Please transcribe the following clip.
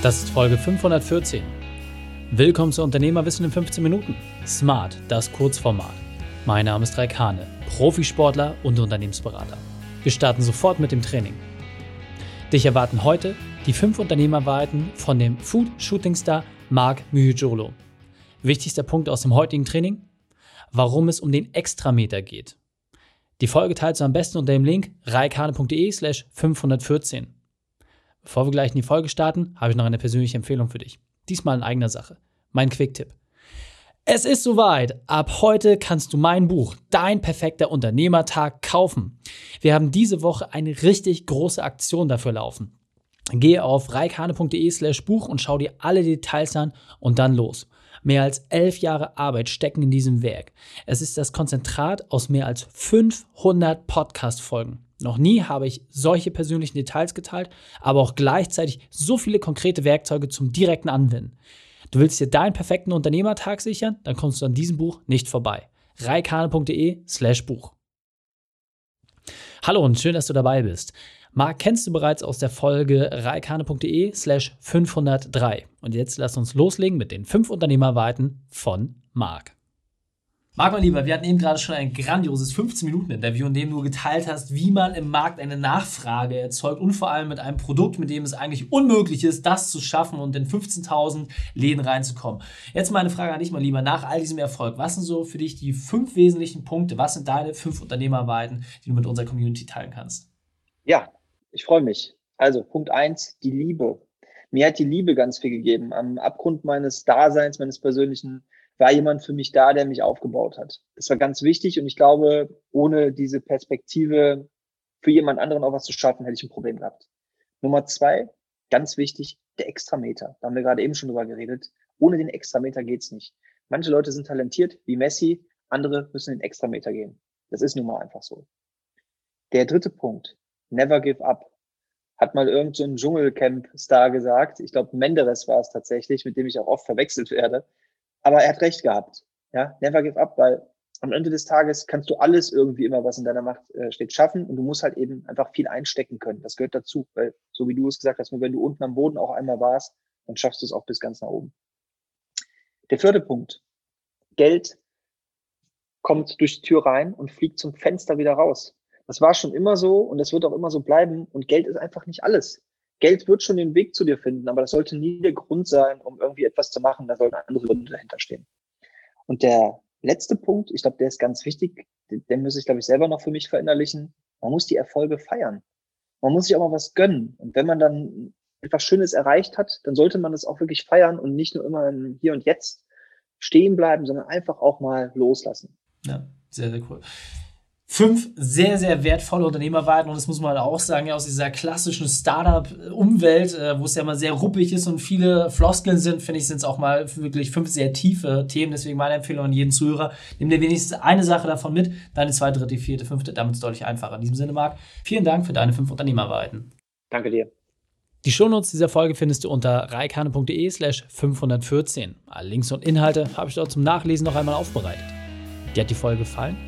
Das ist Folge 514. Willkommen zu Unternehmerwissen in 15 Minuten. Smart, das Kurzformat. Mein Name ist Raik Hane, Profisportler und Unternehmensberater. Wir starten sofort mit dem Training. Dich erwarten heute die fünf Unternehmerwahrheiten von dem Food-Shooting-Star Mark Myhujolo. Wichtigster Punkt aus dem heutigen Training? Warum es um den Extrameter geht. Die Folge teilst du am besten unter dem Link reikane.de slash 514. Bevor wir gleich in die Folge starten, habe ich noch eine persönliche Empfehlung für dich. Diesmal in eigener Sache. Mein Quick-Tipp. Es ist soweit. Ab heute kannst du mein Buch Dein perfekter Unternehmertag kaufen. Wir haben diese Woche eine richtig große Aktion dafür laufen. Gehe auf reikane.de slash Buch und schau dir alle Details an und dann los. Mehr als elf Jahre Arbeit stecken in diesem Werk. Es ist das Konzentrat aus mehr als 500 Podcast-Folgen. Noch nie habe ich solche persönlichen Details geteilt, aber auch gleichzeitig so viele konkrete Werkzeuge zum direkten Anwenden. Du willst dir deinen perfekten Unternehmertag sichern? Dann kommst du an diesem Buch nicht vorbei. reikane.de slash Buch. Hallo und schön, dass du dabei bist. Marc kennst du bereits aus der Folge reikane.de slash 503. Und jetzt lass uns loslegen mit den fünf Unternehmerweiten von Marc. Marc, mein Lieber, wir hatten eben gerade schon ein grandioses 15-Minuten-Interview, in dem du geteilt hast, wie man im Markt eine Nachfrage erzeugt und vor allem mit einem Produkt, mit dem es eigentlich unmöglich ist, das zu schaffen und in 15.000 Läden reinzukommen. Jetzt meine Frage an dich, mein Lieber, nach all diesem Erfolg, was sind so für dich die fünf wesentlichen Punkte, was sind deine fünf Unternehmerweiten, die du mit unserer Community teilen kannst? Ja, ich freue mich. Also Punkt eins, die Liebe. Mir hat die Liebe ganz viel gegeben. Am Abgrund meines Daseins, meines persönlichen war jemand für mich da, der mich aufgebaut hat. Das war ganz wichtig und ich glaube, ohne diese Perspektive für jemand anderen auch was zu schaffen, hätte ich ein Problem gehabt. Nummer zwei, ganz wichtig, der Extrameter. Da haben wir gerade eben schon drüber geredet. Ohne den Extrameter geht's nicht. Manche Leute sind talentiert, wie Messi, andere müssen den Extrameter gehen. Das ist nun mal einfach so. Der dritte Punkt, never give up. Hat mal irgend so Dschungelcamp-Star gesagt. Ich glaube, Menderes war es tatsächlich, mit dem ich auch oft verwechselt werde. Aber er hat recht gehabt. Ja, never give up, weil am Ende des Tages kannst du alles irgendwie immer, was in deiner Macht äh, steht, schaffen und du musst halt eben einfach viel einstecken können. Das gehört dazu, weil so wie du es gesagt hast, nur wenn du unten am Boden auch einmal warst, dann schaffst du es auch bis ganz nach oben. Der vierte Punkt. Geld kommt durch die Tür rein und fliegt zum Fenster wieder raus. Das war schon immer so und das wird auch immer so bleiben und Geld ist einfach nicht alles. Geld wird schon den Weg zu dir finden, aber das sollte nie der Grund sein, um irgendwie etwas zu machen. Da sollten andere Gründe dahinter stehen. Und der letzte Punkt, ich glaube, der ist ganz wichtig, den muss ich, glaube ich, selber noch für mich verinnerlichen. Man muss die Erfolge feiern. Man muss sich auch mal was gönnen. Und wenn man dann etwas Schönes erreicht hat, dann sollte man das auch wirklich feiern und nicht nur immer im Hier und Jetzt stehen bleiben, sondern einfach auch mal loslassen. Ja, sehr, sehr cool fünf sehr, sehr wertvolle Unternehmerweiten und das muss man auch sagen, ja, aus dieser klassischen Startup-Umwelt, äh, wo es ja mal sehr ruppig ist und viele Floskeln sind, finde ich, sind es auch mal wirklich fünf sehr tiefe Themen. Deswegen meine Empfehlung an jeden Zuhörer, nimm dir wenigstens eine Sache davon mit, deine zweite, dritte, vierte, fünfte, damit es deutlich einfacher. In diesem Sinne, Marc, vielen Dank für deine fünf Unternehmerweiten. Danke dir. Die Shownotes dieser Folge findest du unter reikane.de slash 514. Alle Links und Inhalte habe ich dort zum Nachlesen noch einmal aufbereitet. Dir hat die Folge gefallen?